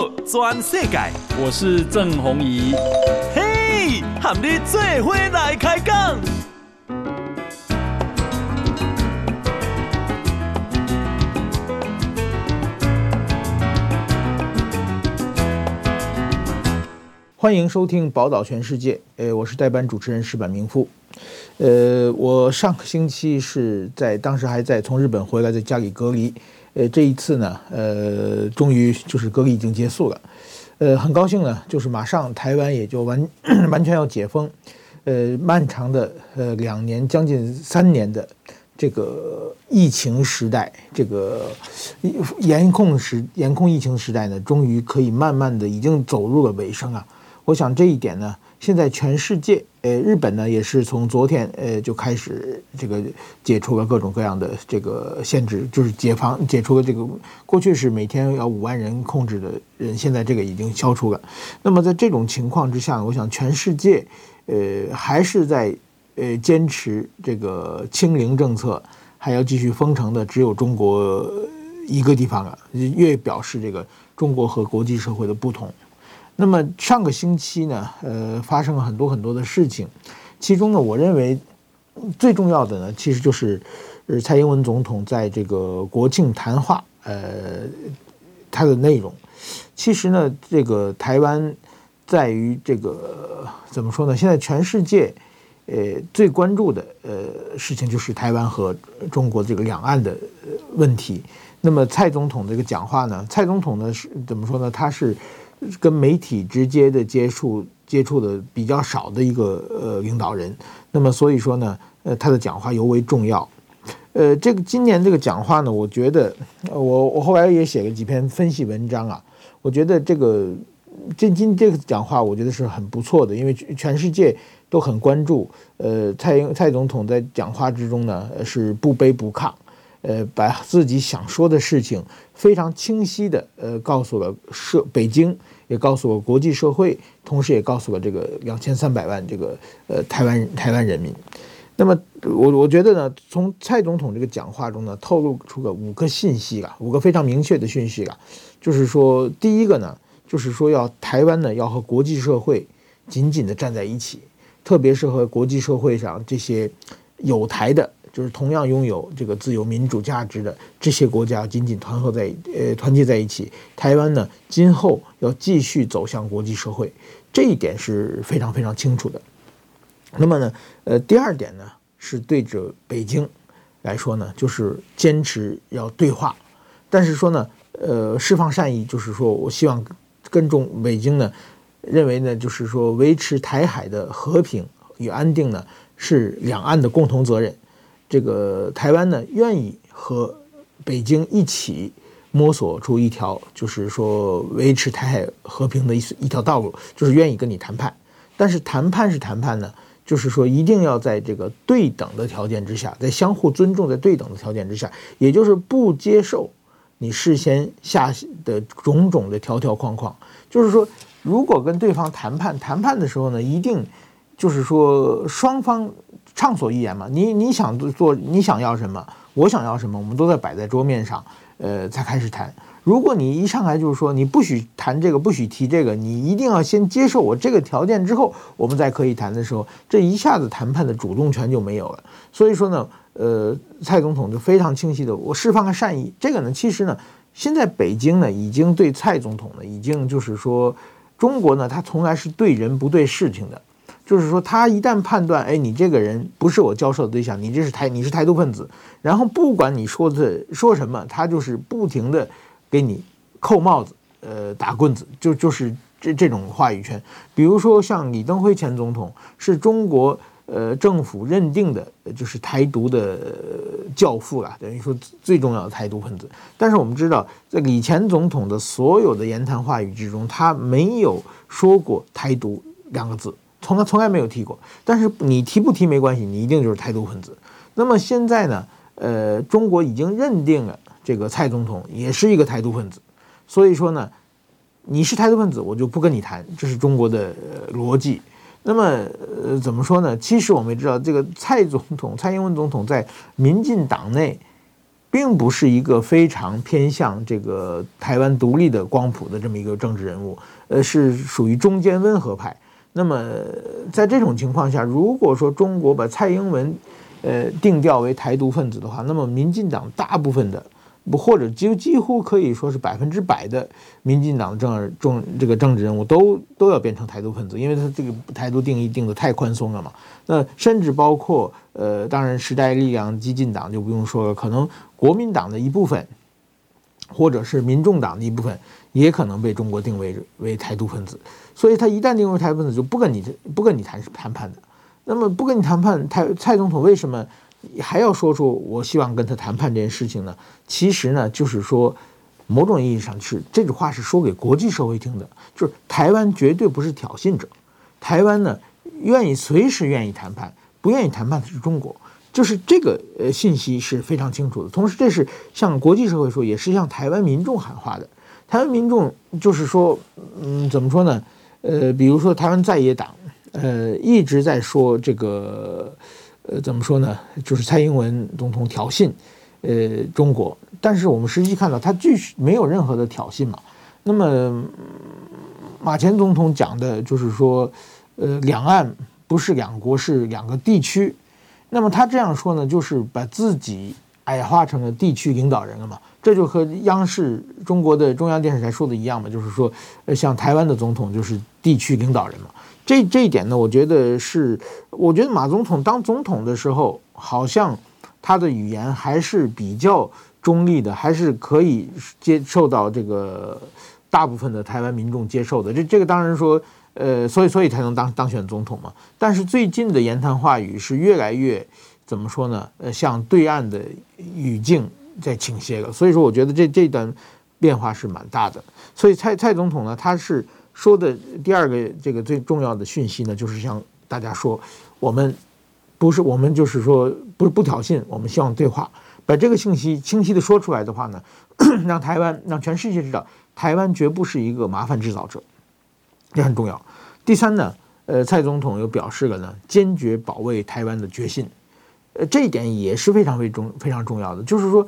好，全世界，我是郑宏仪。嘿，和你做伙来开讲。欢迎收听《宝岛全世界》。呃，我是代班主持人石板明夫。呃，我上个星期是在当时还在从日本回来，在家里隔离。呃，这一次呢，呃，终于就是隔离已经结束了，呃，很高兴呢，就是马上台湾也就完 完全要解封，呃，漫长的呃两年将近三年的这个疫情时代，这个严控时严控疫情时代呢，终于可以慢慢的已经走入了尾声啊。我想这一点呢。现在全世界，呃，日本呢也是从昨天，呃，就开始这个解除了各种各样的这个限制，就是解放解除了这个过去是每天要五万人控制的人，现在这个已经消除了。那么在这种情况之下，我想全世界，呃，还是在呃坚持这个清零政策，还要继续封城的，只有中国一个地方了，越表示这个中国和国际社会的不同。那么上个星期呢，呃，发生了很多很多的事情，其中呢，我认为最重要的呢，其实就是，呃，蔡英文总统在这个国庆谈话，呃，他的内容，其实呢，这个台湾在于这个怎么说呢？现在全世界，呃，最关注的呃事情就是台湾和中国这个两岸的问题。那么蔡总统这个讲话呢，蔡总统呢是怎么说呢？他是。跟媒体直接的接触接触的比较少的一个呃领导人，那么所以说呢，呃他的讲话尤为重要。呃，这个今年这个讲话呢，我觉得我我后来也写了几篇分析文章啊，我觉得这个这今这个讲话我觉得是很不错的，因为全世界都很关注。呃，蔡英蔡总统在讲话之中呢是不卑不亢。呃，把自己想说的事情非常清晰的呃告诉了社北京，也告诉了国际社会，同时也告诉了这个两千三百万这个呃台湾台湾人民。那么我我觉得呢，从蔡总统这个讲话中呢，透露出了五个信息啊，五个非常明确的讯息啊，就是说第一个呢，就是说要台湾呢要和国际社会紧紧的站在一起，特别是和国际社会上这些有台的。就是同样拥有这个自由民主价值的这些国家紧紧团合在呃团结在一起，台湾呢今后要继续走向国际社会，这一点是非常非常清楚的。那么呢，呃，第二点呢是对着北京来说呢，就是坚持要对话，但是说呢，呃，释放善意，就是说我希望跟中北京呢认为呢，就是说维持台海的和平与安定呢是两岸的共同责任。这个台湾呢，愿意和北京一起摸索出一条，就是说维持台海和平的一一条道路，就是愿意跟你谈判。但是谈判是谈判呢，就是说一定要在这个对等的条件之下，在相互尊重、在对等的条件之下，也就是不接受你事先下的种种的条条框框。就是说，如果跟对方谈判，谈判的时候呢，一定就是说双方。畅所欲言嘛，你你想做，你想要什么，我想要什么，我们都在摆在桌面上，呃，才开始谈。如果你一上来就是说你不许谈这个，不许提这个，你一定要先接受我这个条件之后，我们再可以谈的时候，这一下子谈判的主动权就没有了。所以说呢，呃，蔡总统就非常清晰的，我释放个善意。这个呢，其实呢，现在北京呢已经对蔡总统呢已经就是说，中国呢他从来是对人不对事情的。就是说，他一旦判断，哎，你这个人不是我交涉的对象，你这是台，你是台独分子，然后不管你说的说什么，他就是不停的给你扣帽子，呃，打棍子，就就是这这种话语权。比如说，像李登辉前总统是中国呃政府认定的，就是台独的教父了，等于说最重要的台独分子。但是我们知道，在李前总统的所有的言谈话语之中，他没有说过台独两个字。从来从来没有提过，但是你提不提没关系，你一定就是台独分子。那么现在呢，呃，中国已经认定了这个蔡总统也是一个台独分子，所以说呢，你是台独分子，我就不跟你谈，这是中国的逻辑。那么呃，怎么说呢？其实我们也知道，这个蔡总统、蔡英文总统在民进党内并不是一个非常偏向这个台湾独立的光谱的这么一个政治人物，呃，是属于中间温和派。那么在这种情况下，如果说中国把蔡英文，呃，定调为台独分子的话，那么民进党大部分的。不，或者几几乎可以说是百分之百的民进党政治中这个政治人物都都要变成台独分子，因为他这个台独定义定得太宽松了嘛。那甚至包括呃，当然时代力量、激进党就不用说了，可能国民党的一部分，或者是民众党的一部分，也可能被中国定位为台独分子。所以他一旦定位台湾分子，就不跟你不跟你谈谈判的。那么不跟你谈判，蔡蔡总统为什么？还要说出我希望跟他谈判这件事情呢？其实呢，就是说，某种意义上是这句话是说给国际社会听的，就是台湾绝对不是挑衅者，台湾呢愿意随时愿意谈判，不愿意谈判的是中国，就是这个呃信息是非常清楚的。同时，这是向国际社会说，也是向台湾民众喊话的。台湾民众就是说，嗯，怎么说呢？呃，比如说台湾在野党，呃，一直在说这个。呃，怎么说呢？就是蔡英文总统挑衅，呃，中国。但是我们实际看到，他继续没有任何的挑衅嘛。那么，马前总统讲的就是说，呃，两岸不是两国，是两个地区。那么他这样说呢，就是把自己矮化成了地区领导人了嘛。这就和央视中国的中央电视台说的一样嘛，就是说，呃，像台湾的总统就是地区领导人嘛。这这一点呢，我觉得是，我觉得马总统当总统的时候，好像他的语言还是比较中立的，还是可以接受到这个大部分的台湾民众接受的。这这个当然说，呃，所以所以才能当当选总统嘛。但是最近的言谈话语是越来越怎么说呢？呃，向对岸的语境在倾斜了。所以说，我觉得这这段变化是蛮大的。所以蔡蔡总统呢，他是。说的第二个这个最重要的讯息呢，就是向大家说，我们不是我们就是说不是不挑衅，我们希望对话，把这个信息清晰的说出来的话呢，让台湾让全世界知道，台湾绝不是一个麻烦制造者，这很重要。第三呢，呃，蔡总统又表示了呢，坚决保卫台湾的决心，呃，这一点也是非常非重非常重要的，就是说，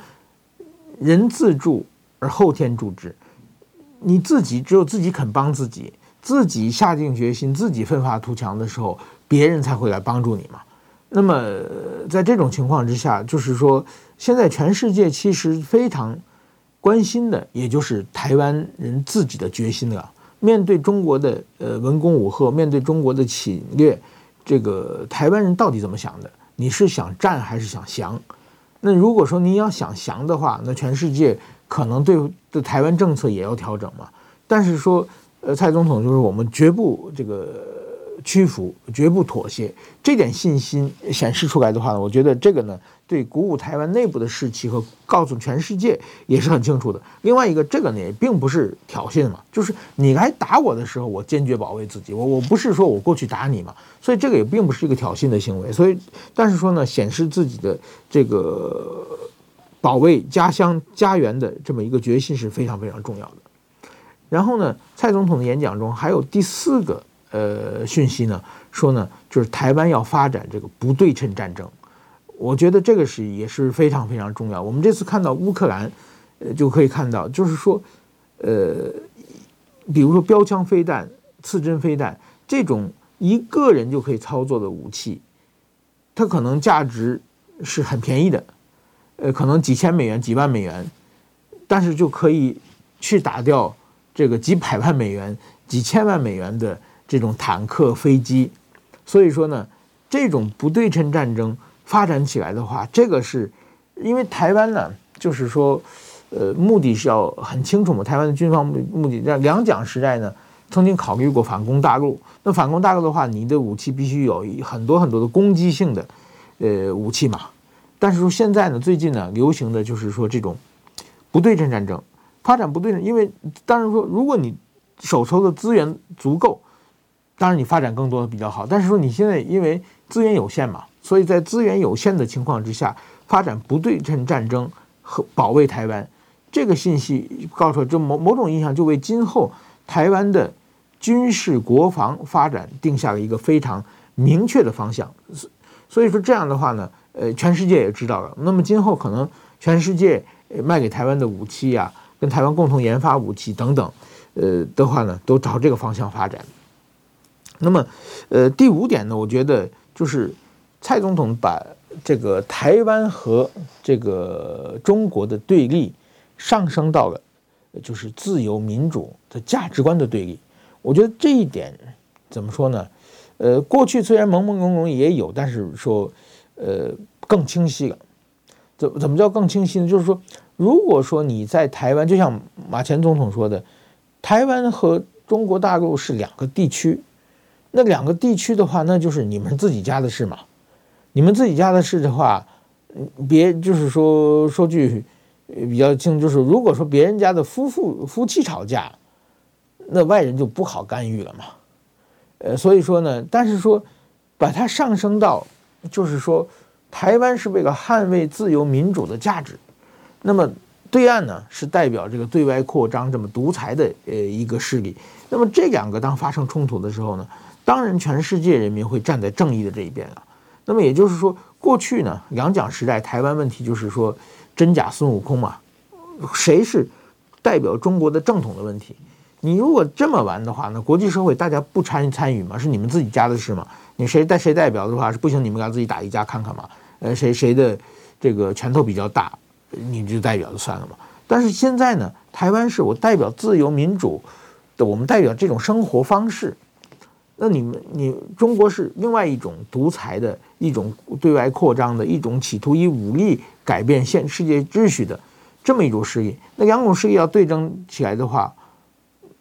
人自助而后天助之。你自己只有自己肯帮自己，自己下定决心，自己奋发图强的时候，别人才会来帮助你嘛。那么，在这种情况之下，就是说，现在全世界其实非常关心的，也就是台湾人自己的决心了。面对中国的呃文攻武吓，面对中国的侵略，这个台湾人到底怎么想的？你是想战还是想降？那如果说你要想降的话，那全世界。可能对对台湾政策也要调整嘛，但是说，呃，蔡总统就是我们绝不这个屈服，绝不妥协，这点信心显示出来的话，我觉得这个呢，对鼓舞台湾内部的士气和告诉全世界也是很清楚的。另外一个，这个呢也并不是挑衅嘛，就是你来打我的时候，我坚决保卫自己，我我不是说我过去打你嘛，所以这个也并不是一个挑衅的行为。所以，但是说呢，显示自己的这个。保卫家乡家园的这么一个决心是非常非常重要的。然后呢，蔡总统的演讲中还有第四个呃讯息呢，说呢就是台湾要发展这个不对称战争。我觉得这个是也是非常非常重要。我们这次看到乌克兰，呃就可以看到，就是说，呃，比如说标枪飞弹、刺针飞弹这种一个人就可以操作的武器，它可能价值是很便宜的。呃，可能几千美元、几万美元，但是就可以去打掉这个几百万美元、几千万美元的这种坦克、飞机。所以说呢，这种不对称战争发展起来的话，这个是因为台湾呢，就是说，呃，目的是要很清楚嘛。台湾的军方目目的在两蒋时代呢，曾经考虑过反攻大陆。那反攻大陆的话，你的武器必须有很多很多的攻击性的呃武器嘛。但是说现在呢，最近呢，流行的就是说这种不对称战争发展不对称，因为当然说，如果你手头的资源足够，当然你发展更多的比较好。但是说你现在因为资源有限嘛，所以在资源有限的情况之下，发展不对称战争和保卫台湾，这个信息告诉，这某某种意义上就为今后台湾的军事国防发展定下了一个非常明确的方向。所以说这样的话呢。呃，全世界也知道了。那么今后可能全世界卖给台湾的武器啊，跟台湾共同研发武器等等，呃的话呢，都朝这个方向发展。那么，呃，第五点呢，我觉得就是蔡总统把这个台湾和这个中国的对立上升到了就是自由民主的价值观的对立。我觉得这一点怎么说呢？呃，过去虽然朦朦胧胧也有，但是说呃更清晰了。怎怎么叫更清晰呢？就是说，如果说你在台湾，就像马前总统说的，台湾和中国大陆是两个地区。那两个地区的话，那就是你们自己家的事嘛。你们自己家的事的话，别就是说说句比较清，就是如果说别人家的夫妇夫妻吵架，那外人就不好干预了嘛。呃，所以说呢，但是说把它上升到，就是说台湾是为了捍卫自由民主的价值，那么对岸呢是代表这个对外扩张这么独裁的呃一个势力。那么这两个当发生冲突的时候呢，当然，全世界人民会站在正义的这一边啊。那么也就是说，过去呢，两蒋时代台湾问题就是说真假孙悟空嘛，谁是代表中国的正统的问题？你如果这么玩的话，那国际社会大家不参参与嘛，是你们自己家的事嘛。你谁带谁代表的话是不行，你们俩自己打一架看看嘛。呃，谁谁的这个拳头比较大，你就代表就算了嘛。但是现在呢，台湾是我代表自由民主的，我们代表这种生活方式。那你们，你中国是另外一种独裁的一种对外扩张的一种企图以武力改变现世界秩序的这么一种势力。那两种势力要对争起来的话，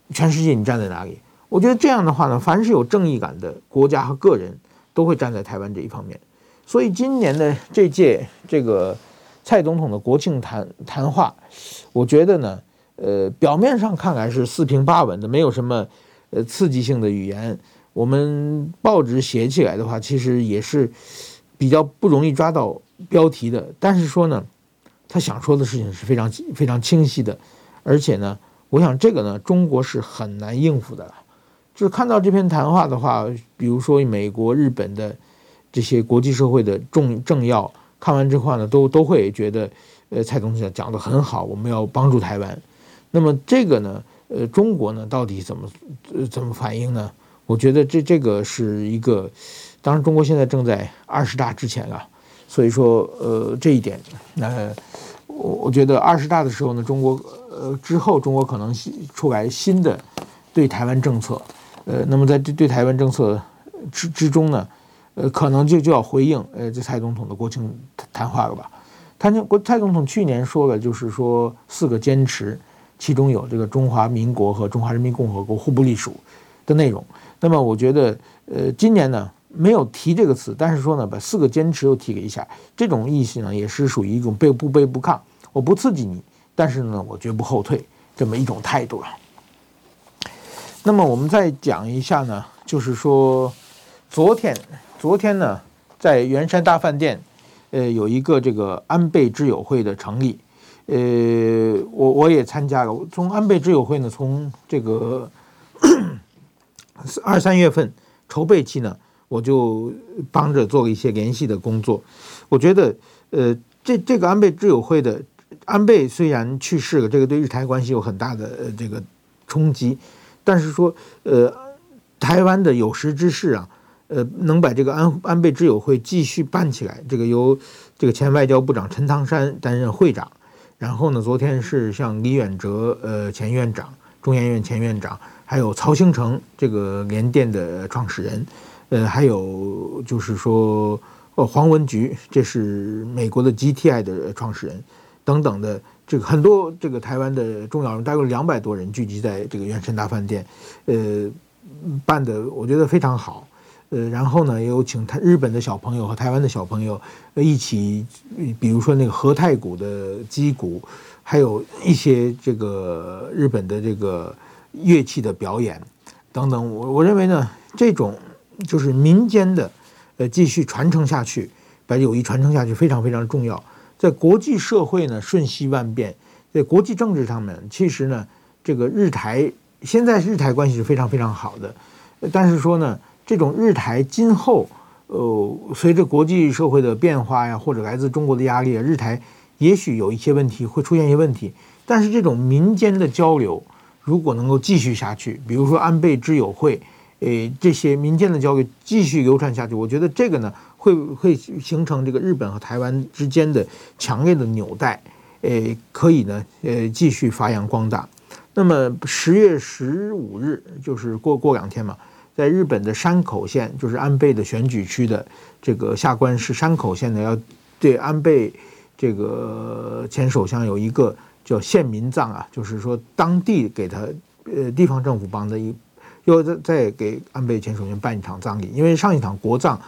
全世界你站在哪里？我觉得这样的话呢，凡是有正义感的国家和个人都会站在台湾这一方面。所以今年的这届这个蔡总统的国庆谈谈话，我觉得呢，呃，表面上看来是四平八稳的，没有什么呃刺激性的语言。我们报纸写起来的话，其实也是比较不容易抓到标题的。但是说呢，他想说的事情是非常非常清晰的，而且呢，我想这个呢，中国是很难应付的。就是看到这篇谈话的话，比如说美国、日本的这些国际社会的重政要看完之后呢，都都会觉得，呃，蔡总统讲得很好，我们要帮助台湾。那么这个呢，呃，中国呢，到底怎么怎么反应呢？我觉得这这个是一个，当然中国现在正在二十大之前啊，所以说呃这一点，呃我我觉得二十大的时候呢，中国呃之后中国可能出来新的对台湾政策，呃那么在这对台湾政策之之中呢，呃可能就就要回应呃这蔡总统的国庆谈话了吧？他那国蔡总统去年说了，就是说四个坚持，其中有这个中华民国和中华人民共和国互不隶属的内容。那么我觉得，呃，今年呢没有提这个词，但是说呢，把四个坚持又提了一下，这种意思呢也是属于一种不卑不亢，我不刺激你，但是呢我绝不后退这么一种态度了。那么我们再讲一下呢，就是说，昨天昨天呢在圆山大饭店，呃，有一个这个安倍之友会的成立，呃，我我也参加了，从安倍之友会呢从这个。二三月份筹备期呢，我就帮着做了一些联系的工作。我觉得，呃，这这个安倍之友会的安倍虽然去世了，这个对日台关系有很大的呃这个冲击，但是说，呃，台湾的有识之士啊，呃，能把这个安安倍之友会继续办起来，这个由这个前外交部长陈唐山担任会长，然后呢，昨天是像李远哲呃前院长、中研院前院长。还有曹兴诚这个联电的创始人，呃，还有就是说，呃，黄文菊，这是美国的 GTI 的创始人，等等的这个很多这个台湾的重要人，大概有两百多人聚集在这个圆山大饭店，呃，办的我觉得非常好，呃，然后呢，也有请台日本的小朋友和台湾的小朋友一起，比如说那个和太鼓的击鼓，还有一些这个日本的这个。乐器的表演等等，我我认为呢，这种就是民间的，呃，继续传承下去，把友谊传承下去非常非常重要。在国际社会呢，瞬息万变，在国际政治上面，其实呢，这个日台现在日台关系是非常非常好的，但是说呢，这种日台今后，呃，随着国际社会的变化呀，或者来自中国的压力，日台也许有一些问题会出现一些问题，但是这种民间的交流如果能够继续下去，比如说安倍知友会，诶，这些民间的交流继续流传下去，我觉得这个呢会会形成这个日本和台湾之间的强烈的纽带，诶，可以呢，呃，继续发扬光大。那么十月十五日就是过过两天嘛，在日本的山口县，就是安倍的选举区的这个下关市山口县呢，要对安倍这个前首相有一个叫县民葬啊，就是说当地给他呃地方政府帮的一，又再再给安倍前首相办一场葬礼，因为上一场国葬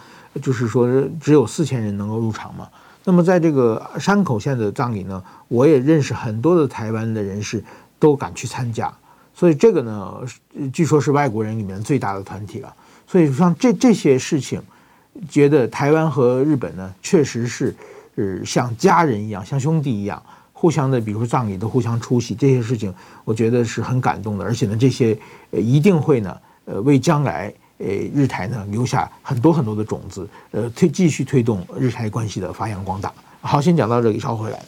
就是说只有四千人能够入场嘛。那么在这个山口县的葬礼呢，我也认识很多的台湾的人士。都敢去参加，所以这个呢，据说是外国人里面最大的团体了。所以像这这些事情，觉得台湾和日本呢，确实是呃像家人一样，像兄弟一样，互相的，比如说葬礼都互相出席，这些事情我觉得是很感动的。而且呢，这些呃一定会呢，呃为将来呃日台呢留下很多很多的种子，呃推继续推动日台关系的发扬光大。好，先讲到这里，稍后回来。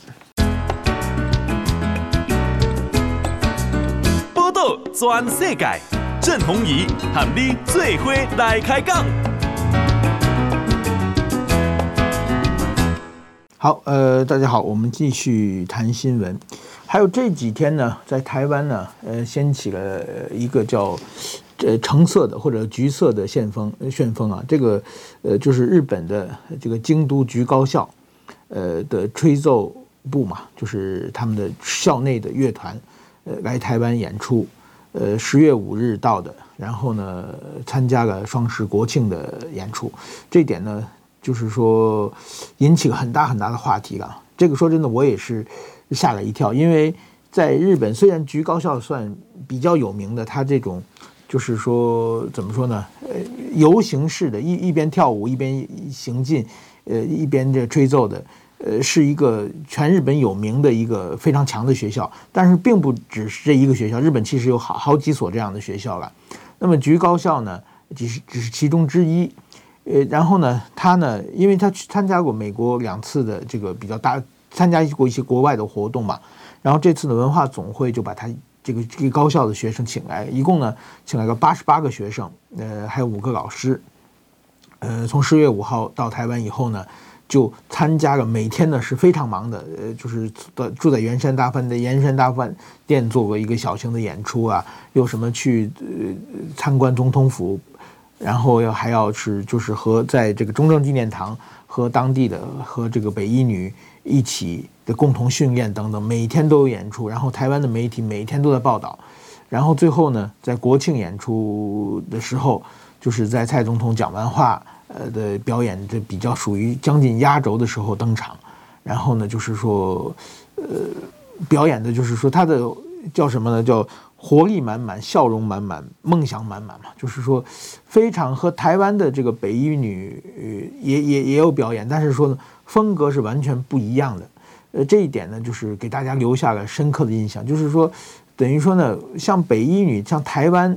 全世界，郑弘仪喊你做伙来开讲。好，呃，大家好，我们继续谈新闻。还有这几天呢，在台湾呢，呃，掀起了一个叫呃橙色的或者橘色的旋风，旋风啊，这个呃就是日本的这个京都局高校，呃的吹奏部嘛，就是他们的校内的乐团，呃，来台湾演出。呃，十月五日到的，然后呢，参加了双十国庆的演出，这点呢，就是说引起了很大很大的话题了。这个说真的，我也是吓了一跳，因为在日本，虽然局高校算比较有名的，它这种就是说怎么说呢？呃，游行式的，一一边跳舞一边行进，呃，一边这吹奏的。呃，是一个全日本有名的一个非常强的学校，但是并不只是这一个学校，日本其实有好好几所这样的学校了。那么局高校呢，只是只是其中之一。呃，然后呢，他呢，因为他去参加过美国两次的这个比较大，参加过一些国外的活动嘛，然后这次的文化总会就把他这个这个高校的学生请来，一共呢请来了八十八个学生，呃，还有五个老师。呃，从十月五号到台湾以后呢。就参加了，每天呢是非常忙的，呃，就是住在圆山大饭的圆山大饭店做过一个小型的演出啊，又什么去呃参观总统府，然后要还要是就是和在这个中正纪念堂和当地的和这个北一女一起的共同训练等等，每天都有演出，然后台湾的媒体每天都在报道，然后最后呢，在国庆演出的时候，就是在蔡总统讲完话。呃的表演，这比较属于将近压轴的时候登场，然后呢，就是说，呃，表演的就是说他的叫什么呢？叫活力满满、笑容满满、梦想满满嘛。就是说，非常和台湾的这个北一女也也也有表演，但是说呢，风格是完全不一样的。呃，这一点呢，就是给大家留下了深刻的印象。就是说，等于说呢，像北一女，像台湾。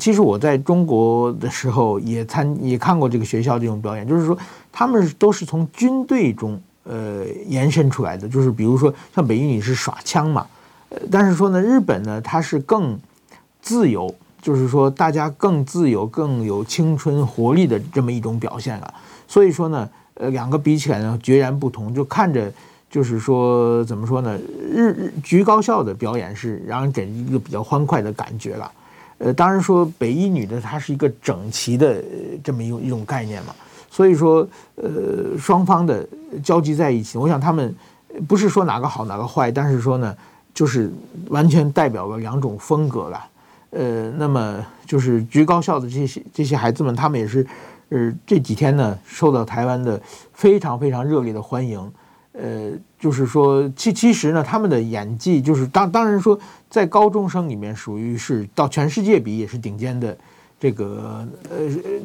其实我在中国的时候也参也看过这个学校这种表演，就是说他们都是从军队中呃延伸出来的，就是比如说像北一女是耍枪嘛，但是说呢，日本呢它是更自由，就是说大家更自由、更有青春活力的这么一种表现了。所以说呢，呃，两个比起来呢，截然不同，就看着就是说怎么说呢，日日橘高校的表演是让人给一个比较欢快的感觉了。呃，当然说北一女的它是一个整齐的这么一种一种概念嘛，所以说呃双方的交集在一起，我想他们不是说哪个好哪个坏，但是说呢，就是完全代表了两种风格了。呃，那么就是局高校的这些这些孩子们，他们也是呃这几天呢受到台湾的非常非常热烈的欢迎。呃，就是说，其其实呢，他们的演技就是当当然说，在高中生里面属于是到全世界比也是顶尖的这个呃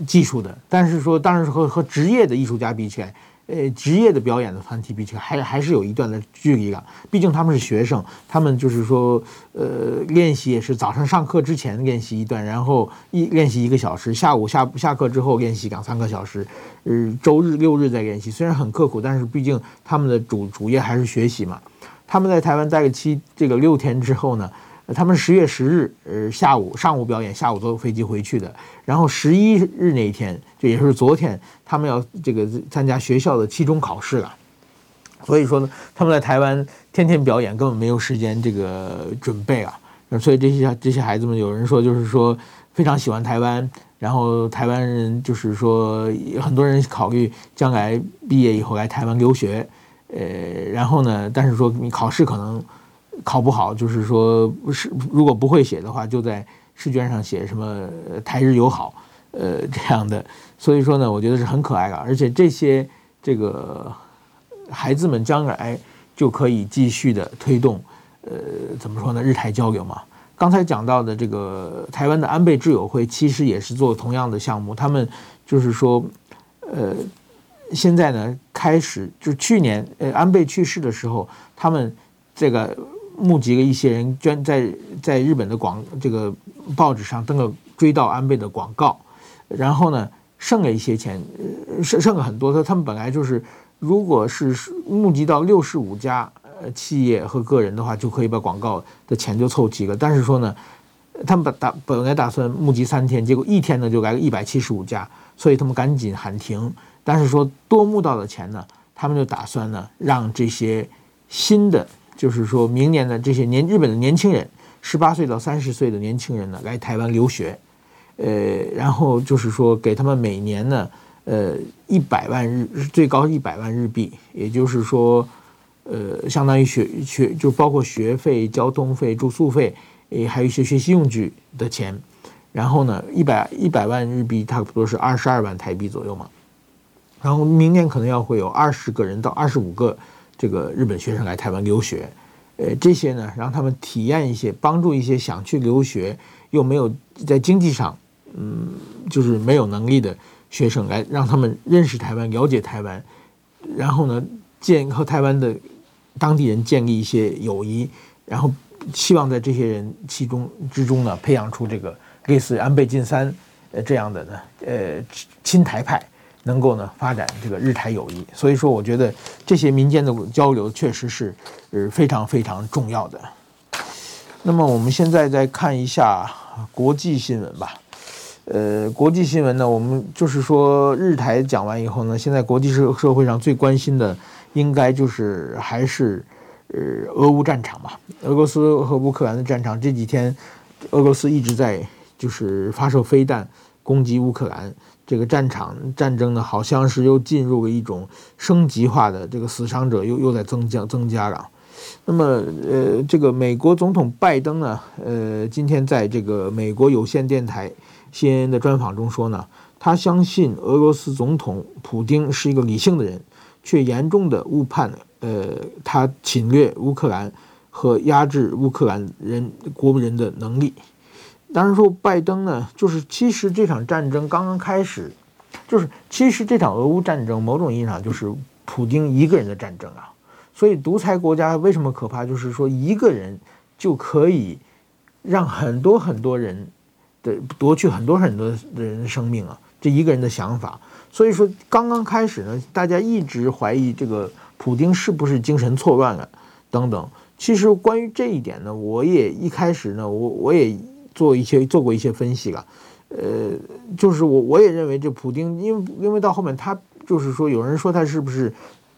技术的，但是说当然是和和职业的艺术家比起来，呃职业的表演的团体比起来，还还是有一段的距离感。毕竟他们是学生，他们就是说，呃，练习也是早上上课之前练习一段，然后一练习一个小时，下午下下课之后练习两三个小时，呃，周日六日再练习。虽然很刻苦，但是毕竟他们的主主业还是学习嘛。他们在台湾待了七这个六天之后呢，他们十月十日，呃，下午上午表演，下午坐飞机回去的。然后十一日那一天，就也是昨天，他们要这个参加学校的期中考试了。所以说呢，他们在台湾天天表演，根本没有时间这个准备啊。所以这些这些孩子们，有人说就是说非常喜欢台湾，然后台湾人就是说很多人考虑将来毕业以后来台湾留学，呃，然后呢，但是说你考试可能。考不好，就是说不是，如果不会写的话，就在试卷上写什么“台日友好”呃 这样的。所以说呢，我觉得是很可爱的，而且这些这个孩子们将来就可以继续的推动，呃，怎么说呢？日台交流嘛。刚才讲到的这个台湾的安倍智友会，其实也是做同样的项目。他们就是说，呃，现在呢开始，就去年呃安倍去世的时候，他们这个。募集了一些人捐在在日本的广这个报纸上登了追悼安倍的广告，然后呢剩了一些钱，剩剩了很多。他他们本来就是，如果是募集到六十五家呃企业和个人的话，就可以把广告的钱就凑齐了。但是说呢，他们本打本来打算募集三天，结果一天呢就来了一百七十五家，所以他们赶紧喊停。但是说多募到的钱呢，他们就打算呢让这些新的。就是说明年的这些年日本的年轻人，十八岁到三十岁的年轻人呢，来台湾留学，呃，然后就是说给他们每年呢，呃，一百万日最高一百万日币，也就是说，呃，相当于学学就包括学费、交通费、住宿费，诶，还有一些学习用具的钱，然后呢，一百一百万日币差不多是二十二万台币左右嘛，然后明年可能要会有二十个人到二十五个。这个日本学生来台湾留学，呃，这些呢，让他们体验一些，帮助一些想去留学又没有在经济上，嗯，就是没有能力的学生来，让他们认识台湾，了解台湾，然后呢，建和台湾的当地人建立一些友谊，然后希望在这些人其中之中呢，培养出这个类似安倍晋三呃这样的呢，呃，亲台派。能够呢发展这个日台友谊，所以说我觉得这些民间的交流确实是呃非常非常重要的。那么我们现在再看一下国际新闻吧。呃，国际新闻呢，我们就是说日台讲完以后呢，现在国际社社会上最关心的应该就是还是呃俄乌战场吧。俄罗斯和乌克兰的战场这几天，俄罗斯一直在就是发射飞弹攻击乌克兰。这个战场战争呢，好像是又进入了一种升级化的，这个死伤者又又在增加增加了。那么，呃，这个美国总统拜登呢，呃，今天在这个美国有线电台 CNN 的专访中说呢，他相信俄罗斯总统普丁是一个理性的人，却严重的误判，呃，他侵略乌克兰和压制乌克兰人国人的能力。当然说，拜登呢，就是其实这场战争刚刚开始，就是其实这场俄乌战争某种意义上就是普京一个人的战争啊。所以独裁国家为什么可怕？就是说一个人就可以让很多很多人的夺去很多很多的人的生命啊，这一个人的想法。所以说刚刚开始呢，大家一直怀疑这个普京是不是精神错乱了等等。其实关于这一点呢，我也一开始呢，我我也。做一些做过一些分析了，呃，就是我我也认为这普丁，因为因为到后面他就是说，有人说他是不是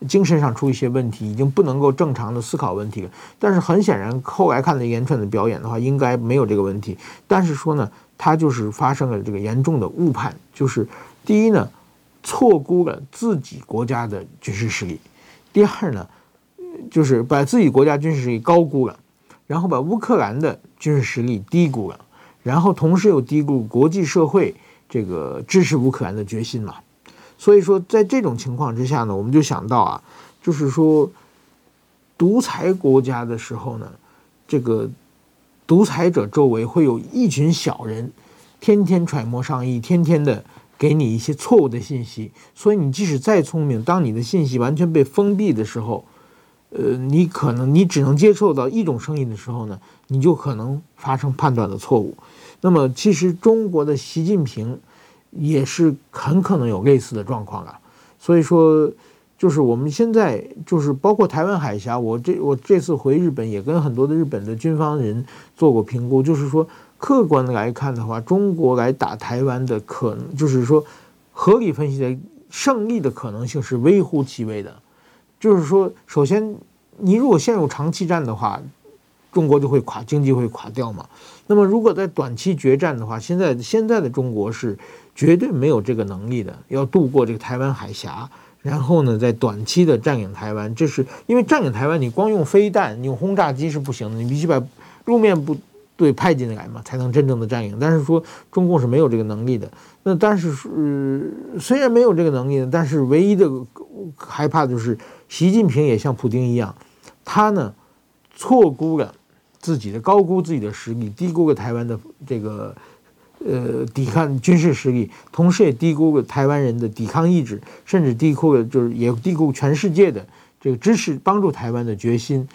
精神上出一些问题，已经不能够正常的思考问题了。但是很显然，后来看了一连串的表演的话，应该没有这个问题。但是说呢，他就是发生了这个严重的误判，就是第一呢，错估了自己国家的军事实力；第二呢，就是把自己国家军事实力高估了，然后把乌克兰的军事实力低估了。然后同时又低估国际社会这个支持乌克兰的决心嘛，所以说在这种情况之下呢，我们就想到啊，就是说独裁国家的时候呢，这个独裁者周围会有一群小人，天天揣摩上意，天天的给你一些错误的信息。所以你即使再聪明，当你的信息完全被封闭的时候，呃，你可能你只能接受到一种声音的时候呢，你就可能发生判断的错误。那么，其实中国的习近平也是很可能有类似的状况啊。所以说。就是我们现在就是包括台湾海峡，我这我这次回日本也跟很多的日本的军方人做过评估，就是说客观的来看的话，中国来打台湾的可能，就是说合理分析的胜利的可能性是微乎其微的。就是说，首先你如果陷入长期战的话，中国就会垮，经济会垮掉嘛。那么如果在短期决战的话，现在现在的中国是绝对没有这个能力的，要渡过这个台湾海峡。然后呢，在短期的占领台湾，这是因为占领台湾，你光用飞弹、用轰炸机是不行的，你必须把路面部队派进来嘛，才能真正的占领。但是说中共是没有这个能力的。那但是呃，虽然没有这个能力，但是唯一的害怕就是习近平也像普京一样，他呢错估了自己的，高估自己的实力，低估了台湾的这个。呃，抵抗军事实力，同时也低估了台湾人的抵抗意志，甚至低估了，就是也低估全世界的这个支持帮助台湾的决心。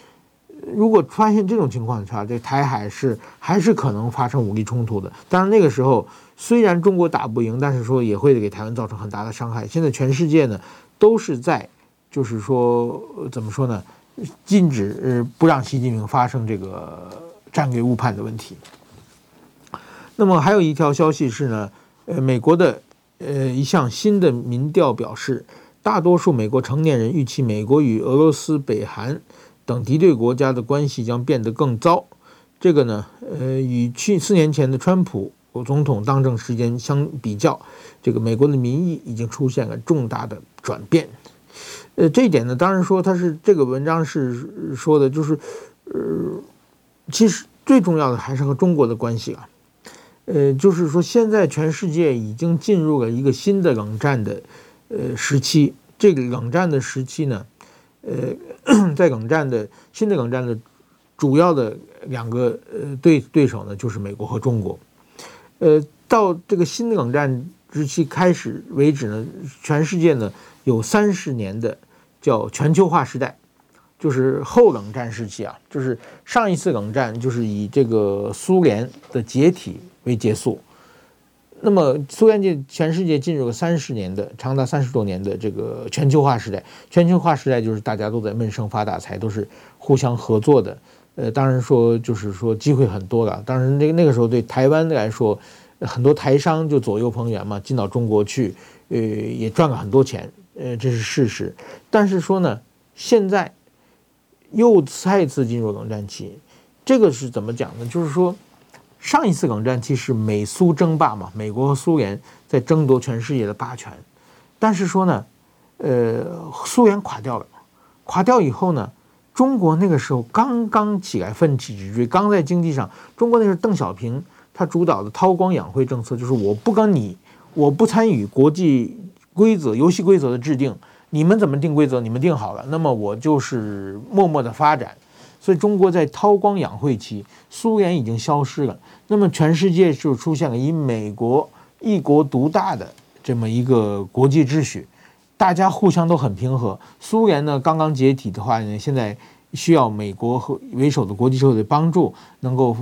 如果发现这种情况的话，这台海是还是可能发生武力冲突的。当然那个时候虽然中国打不赢，但是说也会给台湾造成很大的伤害。现在全世界呢都是在，就是说怎么说呢，禁止不让习近平发生这个战略误判的问题。那么还有一条消息是呢，呃，美国的呃一项新的民调表示，大多数美国成年人预期美国与俄罗斯、北韩等敌对国家的关系将变得更糟。这个呢，呃，与去四年前的川普总统当政时间相比较，这个美国的民意已经出现了重大的转变。呃，这一点呢，当然说他是这个文章是说的，就是呃，其实最重要的还是和中国的关系啊。呃，就是说，现在全世界已经进入了一个新的冷战的呃时期。这个冷战的时期呢，呃，在冷战的新的冷战的主要的两个呃对对手呢，就是美国和中国。呃，到这个新的冷战时期开始为止呢，全世界呢有三十年的叫全球化时代。就是后冷战时期啊，就是上一次冷战就是以这个苏联的解体为结束，那么苏联界全世界进入了三十年的长达三十多年的这个全球化时代。全球化时代就是大家都在闷声发大财，都是互相合作的。呃，当然说就是说机会很多了。当然那个那个时候对台湾来说，很多台商就左右逢源嘛，进到中国去，呃，也赚了很多钱，呃，这是事实。但是说呢，现在。又再次进入冷战期，这个是怎么讲呢？就是说，上一次冷战期是美苏争霸嘛，美国和苏联在争夺全世界的霸权。但是说呢，呃，苏联垮掉了，垮掉以后呢，中国那个时候刚刚起来奋起直追，刚在经济上，中国那是邓小平他主导的韬光养晦政策，就是我不跟你，我不参与国际规则、游戏规则的制定。你们怎么定规则？你们定好了，那么我就是默默的发展。所以中国在韬光养晦期，苏联已经消失了，那么全世界就出现了以美国一国独大的这么一个国际秩序，大家互相都很平和。苏联呢刚刚解体的话呢，现在需要美国和为首的国际社会的帮助，能够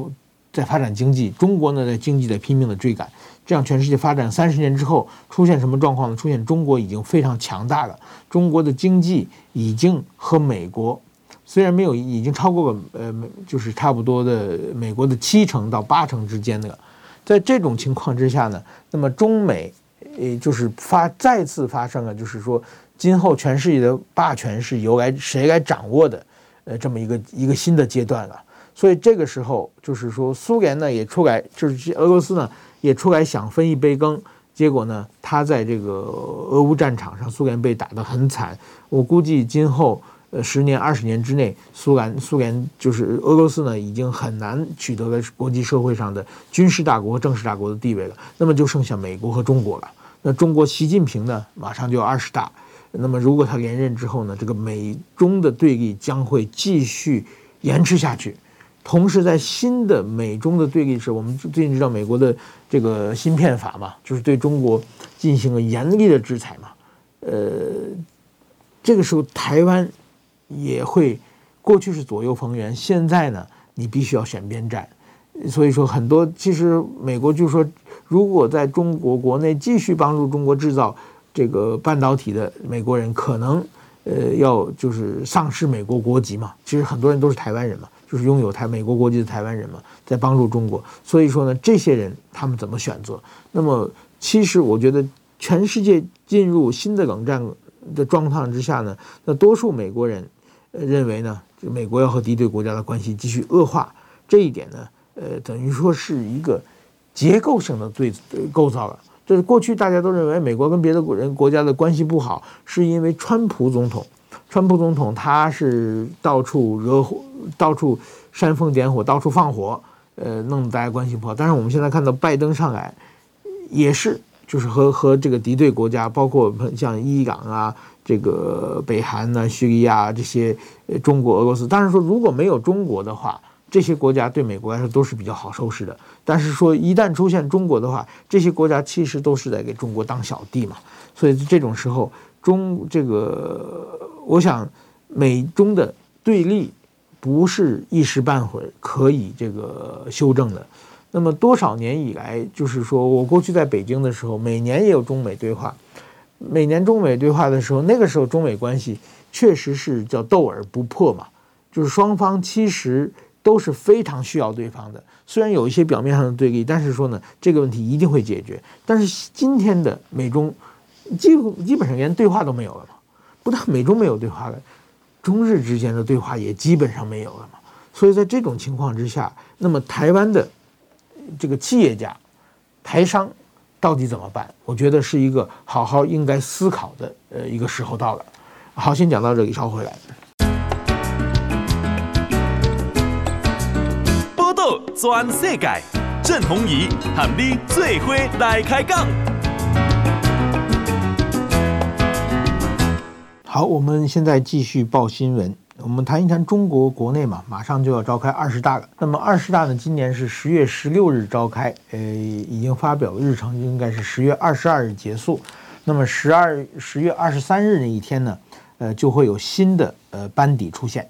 在发展经济。中国呢在经济在拼命的追赶。这样，全世界发展三十年之后出现什么状况呢？出现中国已经非常强大了，中国的经济已经和美国虽然没有，已经超过了呃，就是差不多的美国的七成到八成之间的。在这种情况之下呢，那么中美呃，就是发再次发生了，就是说今后全世界的霸权是由来谁来掌握的？呃，这么一个一个新的阶段了。所以这个时候，就是说苏联呢也出来，就是俄罗斯呢。也出来想分一杯羹，结果呢，他在这个俄乌战场上，苏联被打得很惨。我估计今后呃十年、二十年之内，苏联苏联就是俄罗斯呢，已经很难取得了国际社会上的军事大国和政治大国的地位了。那么就剩下美国和中国了。那中国习近平呢，马上就要二十大。那么如果他连任之后呢，这个美中的对立将会继续延迟下去。同时，在新的美中的对立时，我们最近知道美国的这个芯片法嘛，就是对中国进行了严厉的制裁嘛。呃，这个时候台湾也会，过去是左右逢源，现在呢，你必须要选边站。所以说，很多其实美国就说，如果在中国国内继续帮助中国制造这个半导体的美国人，可能呃要就是丧失美国国籍嘛。其实很多人都是台湾人嘛，就是拥有台美国国籍的台湾人嘛，在帮助中国。所以说呢，这些人他们怎么选择？那么其实我觉得，全世界进入新的冷战的状态之下呢，那多数美国人认为呢，就美国要和敌对国家的关系继续恶化，这一点呢。呃，等于说是一个结构性的对构造了。就是过去大家都认为美国跟别的国人国家的关系不好，是因为川普总统，川普总统他是到处惹火，到处煽风点火，到处放火，呃，弄得大家关系不好。但是我们现在看到拜登上来，也是就是和和这个敌对国家，包括像伊朗啊、这个北韩呐、叙利亚这些，中国、俄罗斯。但是说如果没有中国的话，这些国家对美国来说都是比较好收拾的，但是说一旦出现中国的话，这些国家其实都是在给中国当小弟嘛，所以这种时候，中这个我想美中的对立不是一时半会儿可以这个修正的。那么多少年以来，就是说我过去在北京的时候，每年也有中美对话，每年中美对话的时候，那个时候中美关系确实是叫斗而不破嘛，就是双方其实。都是非常需要对方的，虽然有一些表面上的对立，但是说呢，这个问题一定会解决。但是今天的美中，基基本上连对话都没有了嘛，不但美中没有对话了，中日之间的对话也基本上没有了嘛。所以在这种情况之下，那么台湾的这个企业家、台商到底怎么办？我觉得是一个好好应该思考的呃一个时候到了。好，先讲到这里，稍后回来。全世界，郑弘仪和你最伙来开讲。好，我们现在继续报新闻。我们谈一谈中国国内嘛，马上就要召开二十大了。那么二十大呢，今年是十月十六日召开，呃，已经发表日程，应该是十月二十二日结束。那么十二十月二十三日那一天呢，呃，就会有新的呃班底出现。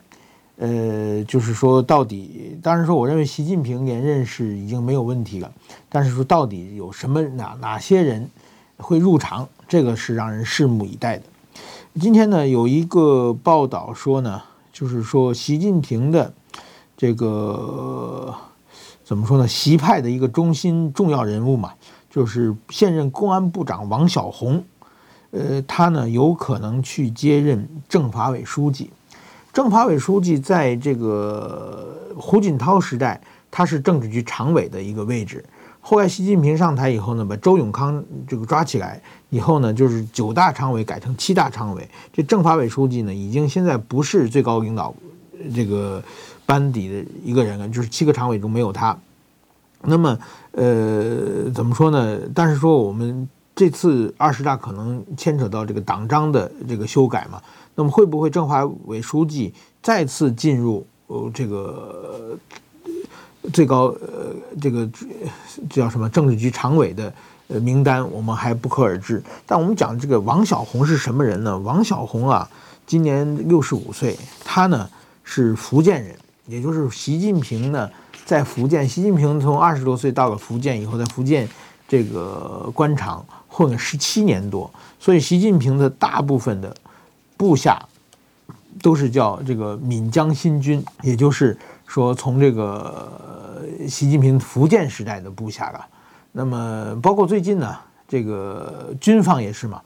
呃，就是说，到底，当然说，我认为习近平连任是已经没有问题了。但是说，到底有什么哪哪些人会入场，这个是让人拭目以待的。今天呢，有一个报道说呢，就是说，习近平的这个怎么说呢？习派的一个中心重要人物嘛，就是现任公安部长王小洪，呃，他呢有可能去接任政法委书记。政法委书记在这个胡锦涛时代，他是政治局常委的一个位置。后来习近平上台以后呢，把周永康这个抓起来以后呢，就是九大常委改成七大常委。这政法委书记呢，已经现在不是最高领导这个班底的一个人了，就是七个常委中没有他。那么，呃，怎么说呢？但是说我们这次二十大可能牵扯到这个党章的这个修改嘛。那么会不会政法委书记再次进入呃这个最高呃这个这叫什么政治局常委的呃名单，我们还不可而知。但我们讲这个王小洪是什么人呢？王小洪啊，今年六十五岁，他呢是福建人，也就是习近平呢在福建，习近平从二十多岁到了福建以后，在福建这个官场混了十七年多，所以习近平的大部分的。部下都是叫这个闽江新军，也就是说从这个习近平福建时代的部下了。那么包括最近呢，这个军方也是嘛，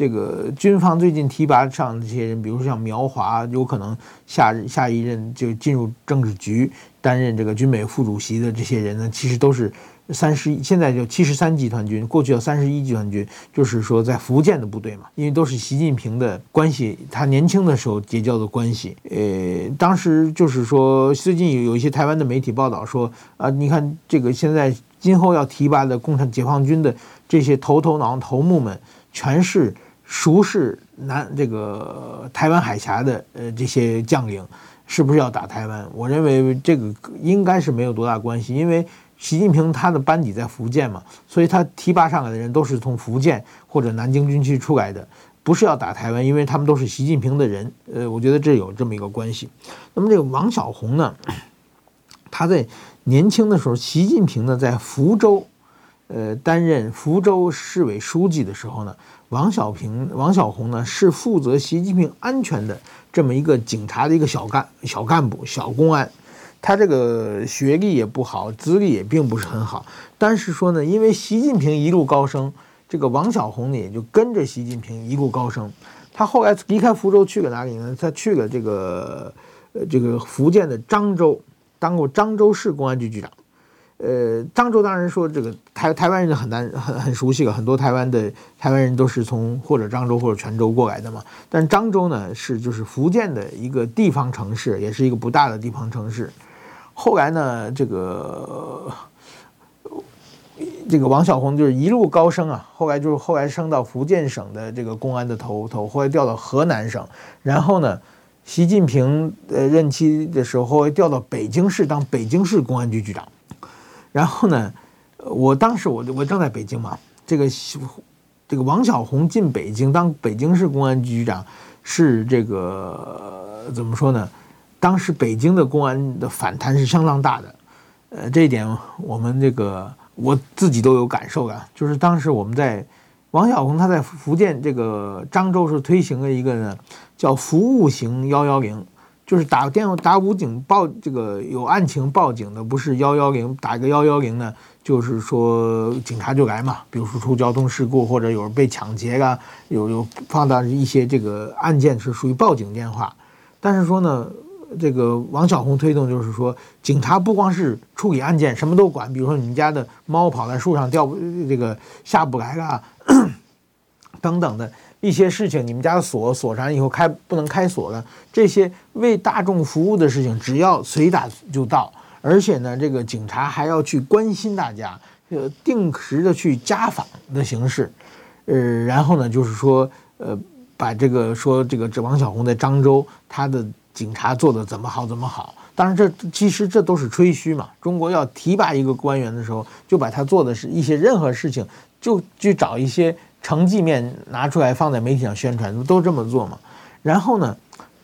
这个军方最近提拔上这些人，比如说像苗华，有可能下下一任就进入政治局担任这个军委副主席的这些人呢，其实都是。三十，现在叫七十三集团军，过去叫三十一集团军，就是说在福建的部队嘛，因为都是习近平的关系，他年轻的时候结交的关系。呃，当时就是说，最近有有一些台湾的媒体报道说，啊，你看这个现在今后要提拔的共产解放军的这些头头脑头目们，全是熟视南这个台湾海峡的呃这些将领，是不是要打台湾？我认为这个应该是没有多大关系，因为。习近平他的班底在福建嘛，所以他提拔上来的人都是从福建或者南京军区出来的，不是要打台湾，因为他们都是习近平的人。呃，我觉得这有这么一个关系。那么这个王小红呢，他在年轻的时候，习近平呢在福州，呃，担任福州市委书记的时候呢，王小平、王小红呢是负责习近平安全的这么一个警察的一个小干小干部、小公安。他这个学历也不好，资历也并不是很好，但是说呢，因为习近平一路高升，这个王小红呢也就跟着习近平一路高升。他后来离开福州去了哪里呢？他去了这个呃这个福建的漳州，当过漳州市公安局局长。呃，漳州当然说这个台台湾人很难很很熟悉了，很多台湾的台湾人都是从或者漳州或者泉州过来的嘛。但漳州呢是就是福建的一个地方城市，也是一个不大的地方城市。后来呢，这个这个王小洪就是一路高升啊，后来就是后来升到福建省的这个公安的头头，后来调到河南省，然后呢，习近平呃任期的时候，调到北京市当北京市公安局局长。然后呢，我当时我我正在北京嘛，这个这个王小洪进北京当北京市公安局局长，是这个怎么说呢？当时北京的公安的反弹是相当大的，呃，这一点我们这个我自己都有感受的，就是当时我们在王小洪他在福建这个漳州是推行了一个呢叫服务型幺幺零。就是打电话打武警报这个有案情报警的，不是幺幺零，打一个幺幺零呢，就是说警察就来嘛。比如说出交通事故或者有人被抢劫啊，有有放到一些这个案件是属于报警电话。但是说呢，这个王小红推动就是说，警察不光是处理案件，什么都管。比如说你们家的猫跑在树上掉不这个下不来了，等等的。一些事情，你们家的锁锁上以后开不能开锁了，这些为大众服务的事情，只要随打就到，而且呢，这个警察还要去关心大家，呃，定时的去家访的形式，呃，然后呢，就是说，呃，把这个说这个这王小红在漳州，他的警察做的怎么好怎么好，当然这其实这都是吹嘘嘛。中国要提拔一个官员的时候，就把他做的是一些任何事情，就去找一些。成绩面拿出来放在媒体上宣传，都这么做嘛。然后呢，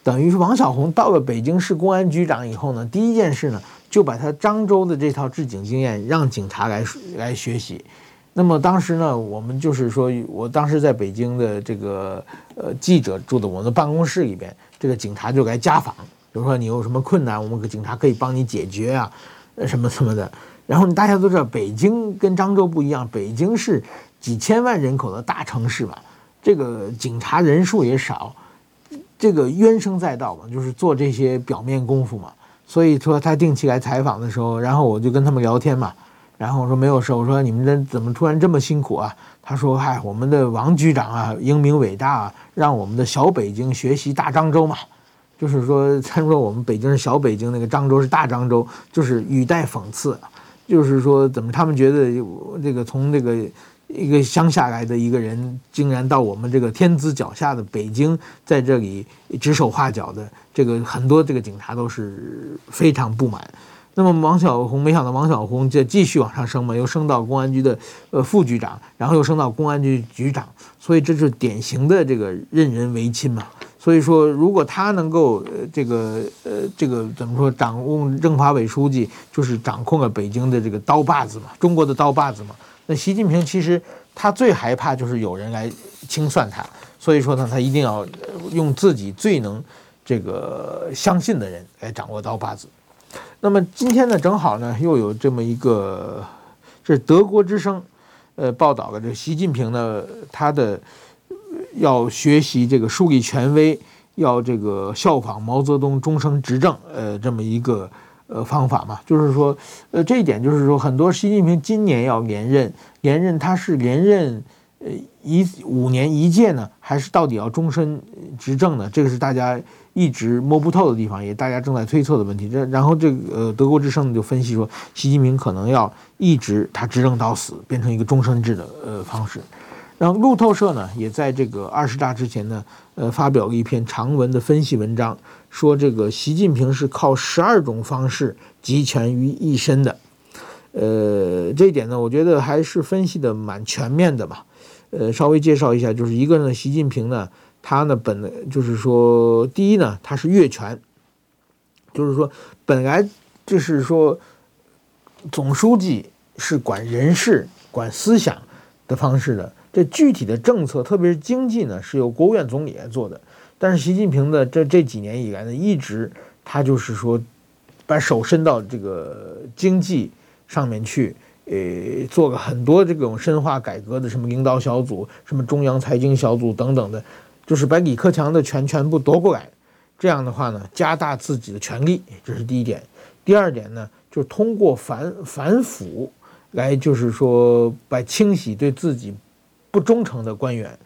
等于是王小洪到了北京市公安局长以后呢，第一件事呢，就把他漳州的这套治警经验让警察来来学习。那么当时呢，我们就是说，我当时在北京的这个呃记者住的我们的办公室里边，这个警察就来家访，比如说你有什么困难，我们警察可以帮你解决啊，什么什么的。然后大家都知道，北京跟漳州不一样，北京是。几千万人口的大城市嘛，这个警察人数也少，这个怨声载道嘛，就是做这些表面功夫嘛。所以说他定期来采访的时候，然后我就跟他们聊天嘛，然后我说没有事，我说你们这怎么突然这么辛苦啊？他说嗨，我们的王局长啊，英明伟大啊，让我们的小北京学习大漳州嘛，就是说他说我们北京是小北京，那个漳州是大漳州，就是语带讽刺，就是说怎么他们觉得这个从这个。一个乡下来的一个人，竟然到我们这个天子脚下的北京，在这里指手画脚的，这个很多这个警察都是非常不满。那么王小红没想到王小红就继续往上升嘛，又升到公安局的呃副局长，然后又升到公安局局长，所以这是典型的这个任人唯亲嘛。所以说，如果他能够呃这个呃这个怎么说，掌握政法委书记，就是掌控了北京的这个刀把子嘛，中国的刀把子嘛。那习近平其实他最害怕就是有人来清算他，所以说呢，他一定要用自己最能这个相信的人来掌握刀把子。那么今天呢，正好呢又有这么一个，这德国之声，呃，报道的这习近平呢，他的要学习这个树立权威，要这个效仿毛泽东终生执政，呃，这么一个。呃，方法嘛，就是说，呃，这一点就是说，很多习近平今年要连任，连任他是连任，呃，一五年一届呢，还是到底要终身执政呢？这个是大家一直摸不透的地方，也大家正在推测的问题。这然后这个呃，德国之声就分析说，习近平可能要一直他执政到死，变成一个终身制的呃方式。然后路透社呢，也在这个二十大之前呢，呃，发表了一篇长文的分析文章，说这个习近平是靠十二种方式集权于一身的。呃，这一点呢，我觉得还是分析的蛮全面的吧。呃，稍微介绍一下，就是一个呢，习近平呢，他呢本来就是说，第一呢，他是越权，就是说本来就是说总书记是管人事、管思想的方式的，这具体的政策，特别是经济呢，是由国务院总理来做的。但是习近平的这这几年以来呢，一直他就是说把手伸到这个经济上面去，呃，做个很多这种深化改革的什么领导小组、什么中央财经小组等等的，就是把李克强的权全部夺过来。这样的话呢，加大自己的权力，这是第一点。第二点呢，就是通过反反腐来，就是说把清洗对自己不忠诚的官员。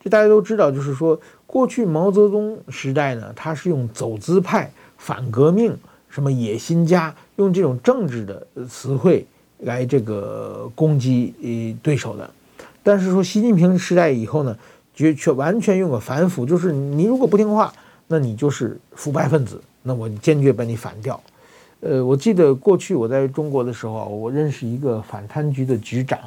这大家都知道，就是说过去毛泽东时代呢，他是用走资派、反革命。什么野心家用这种政治的词汇来这个攻击呃对手的，但是说习近平时代以后呢，却却完全用了反腐，就是你如果不听话，那你就是腐败分子，那我坚决把你反掉。呃，我记得过去我在中国的时候啊，我认识一个反贪局的局长，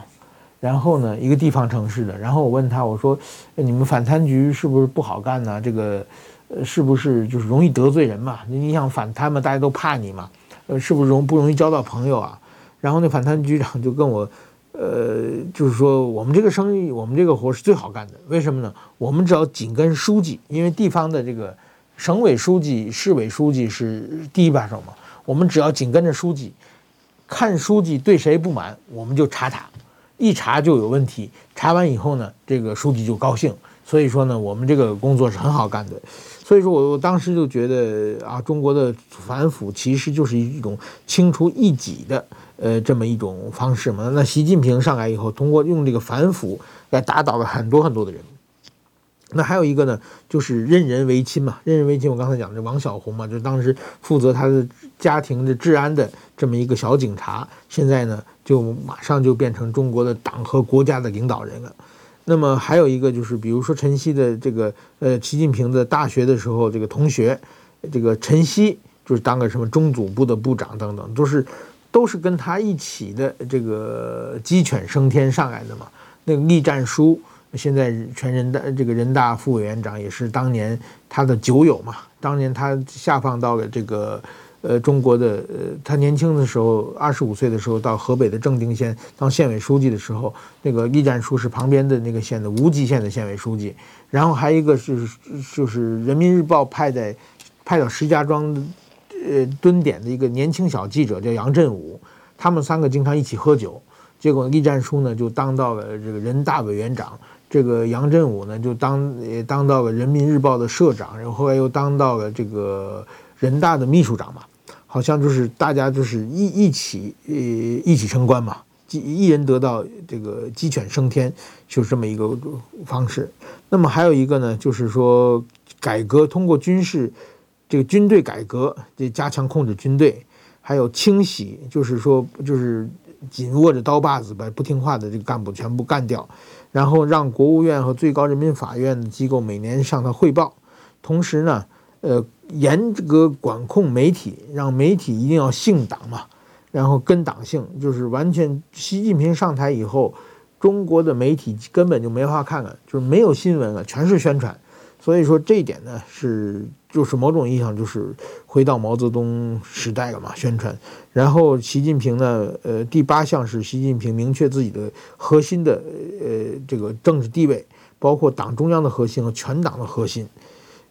然后呢，一个地方城市的，然后我问他，我说，你们反贪局是不是不好干呢？这个。呃，是不是就是容易得罪人嘛？你你想反贪嘛，大家都怕你嘛。呃，是不是容不容易交到朋友啊？然后那反贪局长就跟我，呃，就是说我们这个生意，我们这个活是最好干的。为什么呢？我们只要紧跟书记，因为地方的这个省委书记、市委书记是第一把手嘛。我们只要紧跟着书记，看书记对谁不满，我们就查他，一查就有问题。查完以后呢，这个书记就高兴。所以说呢，我们这个工作是很好干的。所以说我我当时就觉得啊，中国的反腐其实就是一种清除异己的呃这么一种方式嘛。那习近平上来以后，通过用这个反腐来打倒了很多很多的人。那还有一个呢，就是任人唯亲嘛。任人唯亲，我刚才讲的王小红嘛，就当时负责他的家庭的治安的这么一个小警察，现在呢就马上就变成中国的党和国家的领导人了。那么还有一个就是，比如说陈希的这个呃，习近平的大学的时候这个同学，这个陈希就是当个什么中组部的部长等等，都是都是跟他一起的这个鸡犬升天上来的嘛。那个栗战书现在全人大这个人大副委员长也是当年他的酒友嘛，当年他下放到了这个。呃，中国的呃，他年轻的时候，二十五岁的时候到河北的正定县当县委书记的时候，那个栗战书是旁边的那个县的无极县的县委书记，然后还有一个是就是人民日报派在派到石家庄呃蹲点的一个年轻小记者叫杨振武，他们三个经常一起喝酒，结果栗战书呢就当到了这个人大委员长，这个杨振武呢就当也当到了人民日报的社长，然后后来又当到了这个人大的秘书长嘛。好像就是大家就是一一起呃一起升官嘛，一一人得道这个鸡犬升天，就是这么一个方式。那么还有一个呢，就是说改革通过军事这个军队改革，这加强控制军队，还有清洗，就是说就是紧握着刀把子把不听话的这个干部全部干掉，然后让国务院和最高人民法院的机构每年向他汇报，同时呢，呃。严格管控媒体，让媒体一定要姓党嘛，然后跟党姓，就是完全。习近平上台以后，中国的媒体根本就没法看了，就是没有新闻了，全是宣传。所以说这一点呢，是就是某种意义上就是回到毛泽东时代了嘛，宣传。然后习近平呢，呃，第八项是习近平明确自己的核心的呃这个政治地位，包括党中央的核心和全党的核心。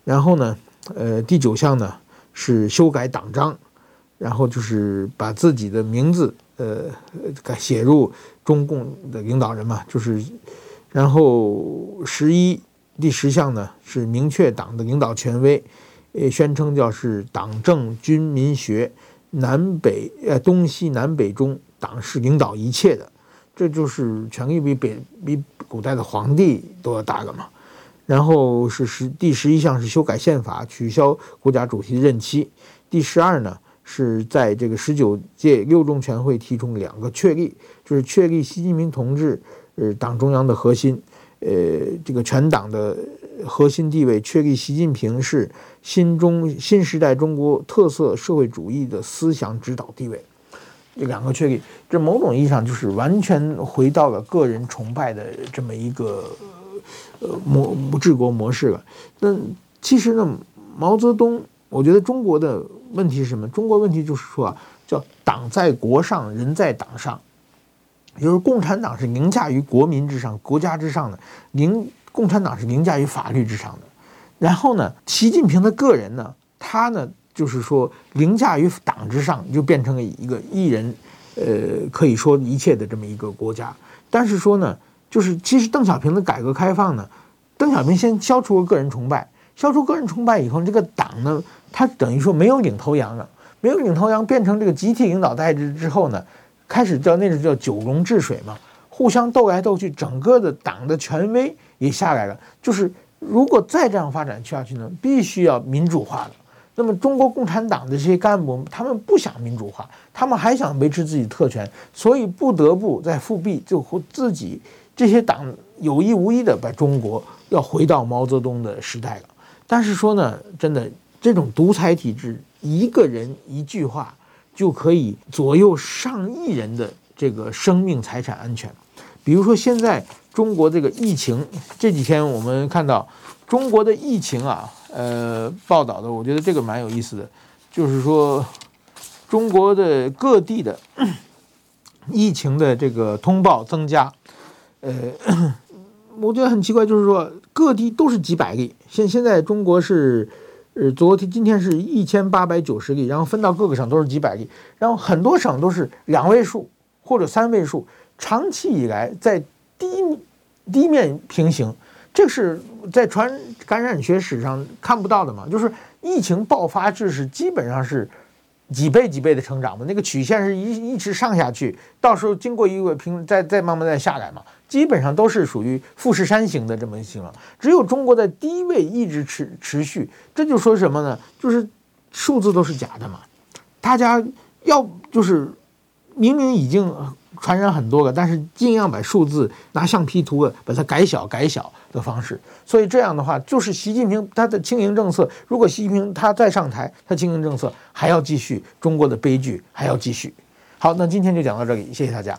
然后呢，呃，第九项呢是修改党章，然后就是把自己的名字呃改写入中共的领导人嘛，就是，然后十一第十项呢是明确党的领导权威，呃，宣称叫是党政军民学南北呃东西南北中党是领导一切的，这就是权力比北比古代的皇帝都要大了嘛。然后是十第十一项是修改宪法，取消国家主席任期。第十二呢是在这个十九届六中全会提出两个确立，就是确立习近平同志呃党中央的核心，呃这个全党的核心地位，确立习近平是新中新时代中国特色社会主义的思想指导地位。这两个确立，这某种意义上就是完全回到了个人崇拜的这么一个呃模治国模式了。那其实呢，毛泽东，我觉得中国的问题是什么？中国问题就是说啊，叫党在国上，人在党上，也就是共产党是凌驾于国民之上、国家之上的，凌共产党是凌驾于法律之上的。然后呢，习近平的个人呢，他呢。就是说，凌驾于党之上，就变成了一个一人，呃，可以说一切的这么一个国家。但是说呢，就是其实邓小平的改革开放呢，邓小平先消除了个人崇拜，消除个人崇拜以后，这个党呢，他等于说没有领头羊了，没有领头羊，变成这个集体领导代制之后呢，开始叫那个叫九龙治水嘛，互相斗来斗去，整个的党的权威也下来了。就是如果再这样发展下去呢，必须要民主化了。那么，中国共产党的这些干部，他们不想民主化，他们还想维持自己特权，所以不得不在复辟，就自己这些党有意无意的把中国要回到毛泽东的时代了。但是说呢，真的这种独裁体制，一个人一句话就可以左右上亿人的这个生命财产安全。比如说现在中国这个疫情，这几天我们看到中国的疫情啊。呃，报道的，我觉得这个蛮有意思的，就是说，中国的各地的疫情的这个通报增加，呃，我觉得很奇怪，就是说各地都是几百例，现现在中国是，呃，昨天今天是一千八百九十例，然后分到各个省都是几百例，然后很多省都是两位数或者三位数，长期以来在低低面平行。这是在传感染学史上看不到的嘛？就是疫情爆发制式基本上是几倍几倍的成长嘛，那个曲线是一一直上下去，到时候经过一个平，再再慢慢再下来嘛，基本上都是属于富士山型的这么一型了。只有中国在低位一直持持续，这就说什么呢？就是数字都是假的嘛，大家要就是明明已经。传染很多个，但是尽量把数字拿橡皮图把它改小改小的方式，所以这样的话，就是习近平他的清零政策。如果习近平他再上台，他清零政策还要继续，中国的悲剧还要继续。好，那今天就讲到这里，谢谢大家。